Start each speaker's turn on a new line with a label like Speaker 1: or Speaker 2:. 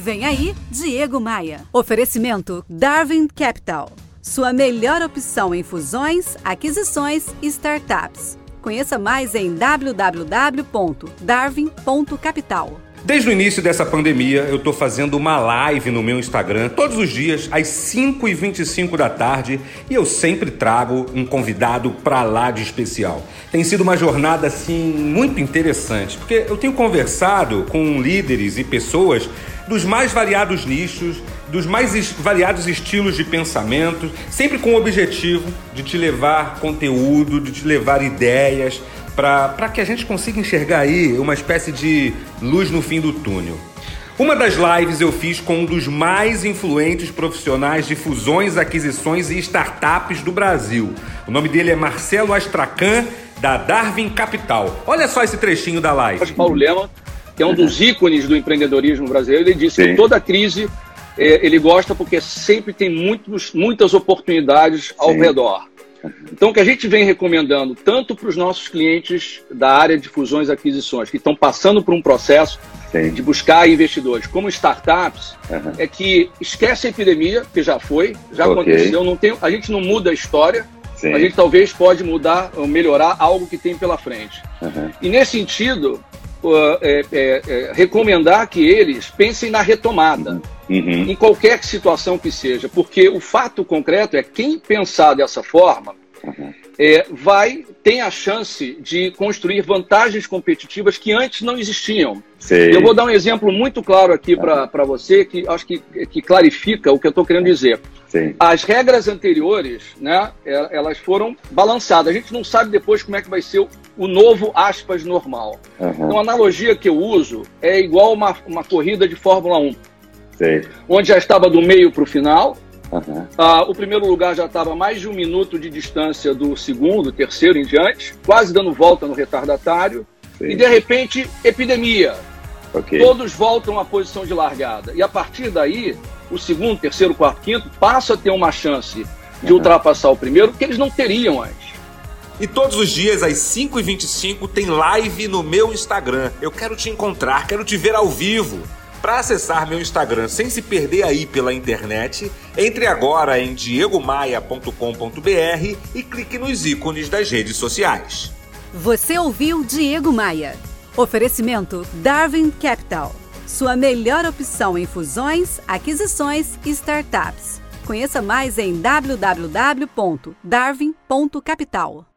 Speaker 1: Vem aí, Diego Maia. Oferecimento Darwin Capital. Sua melhor opção em fusões, aquisições e startups. Conheça mais em www.darwin.capital.
Speaker 2: Desde o início dessa pandemia, eu estou fazendo uma live no meu Instagram todos os dias, às 5h25 da tarde, e eu sempre trago um convidado para lá de especial. Tem sido uma jornada assim muito interessante, porque eu tenho conversado com líderes e pessoas dos mais variados nichos, dos mais variados estilos de pensamento, sempre com o objetivo de te levar conteúdo, de te levar ideias para que a gente consiga enxergar aí uma espécie de luz no fim do túnel. Uma das lives eu fiz com um dos mais influentes profissionais de fusões, aquisições e startups do Brasil. O nome dele é Marcelo Astracan, da Darwin Capital. Olha só esse trechinho da live.
Speaker 3: Paulo Lema, que é um dos ícones do empreendedorismo brasileiro, ele disse Sim. que toda crise é, ele gosta porque sempre tem muitos, muitas oportunidades ao Sim. redor. Então, o que a gente vem recomendando, tanto para os nossos clientes da área de fusões e aquisições, que estão passando por um processo Sim. de buscar investidores, como startups, uhum. é que esquece a epidemia, que já foi, já okay. aconteceu, não tem, a gente não muda a história, Sim. a gente talvez pode mudar ou melhorar algo que tem pela frente. Uhum. E nesse sentido, uh, é, é, recomendar que eles pensem na retomada. Uhum em qualquer situação que seja, porque o fato concreto é quem pensar dessa forma uhum. é, vai tem a chance de construir vantagens competitivas que antes não existiam. Sei. Eu vou dar um exemplo muito claro aqui uhum. para você que acho que, que clarifica o que eu estou querendo dizer. Sim. As regras anteriores, né, é, elas foram balançadas. A gente não sabe depois como é que vai ser o, novo aspas normal. Uhum. Então, a analogia que eu uso é igual uma, uma corrida de Fórmula 1. Sei. onde já estava do meio para o final. Uhum. Ah, o primeiro lugar já estava mais de um minuto de distância do segundo, terceiro em diante, quase dando volta no retardatário. E de repente, epidemia. Okay. Todos voltam à posição de largada. E a partir daí, o segundo, terceiro, quarto, quinto passa a ter uma chance de uhum. ultrapassar o primeiro que eles não teriam antes.
Speaker 2: E todos os dias, às 5h25, tem live no meu Instagram. Eu quero te encontrar, quero te ver ao vivo. Para acessar meu Instagram sem se perder aí pela internet, entre agora em diegomaia.com.br e clique nos ícones das redes sociais.
Speaker 1: Você ouviu Diego Maia. Oferecimento Darwin Capital. Sua melhor opção em fusões, aquisições e startups. Conheça mais em www.darwin.capital.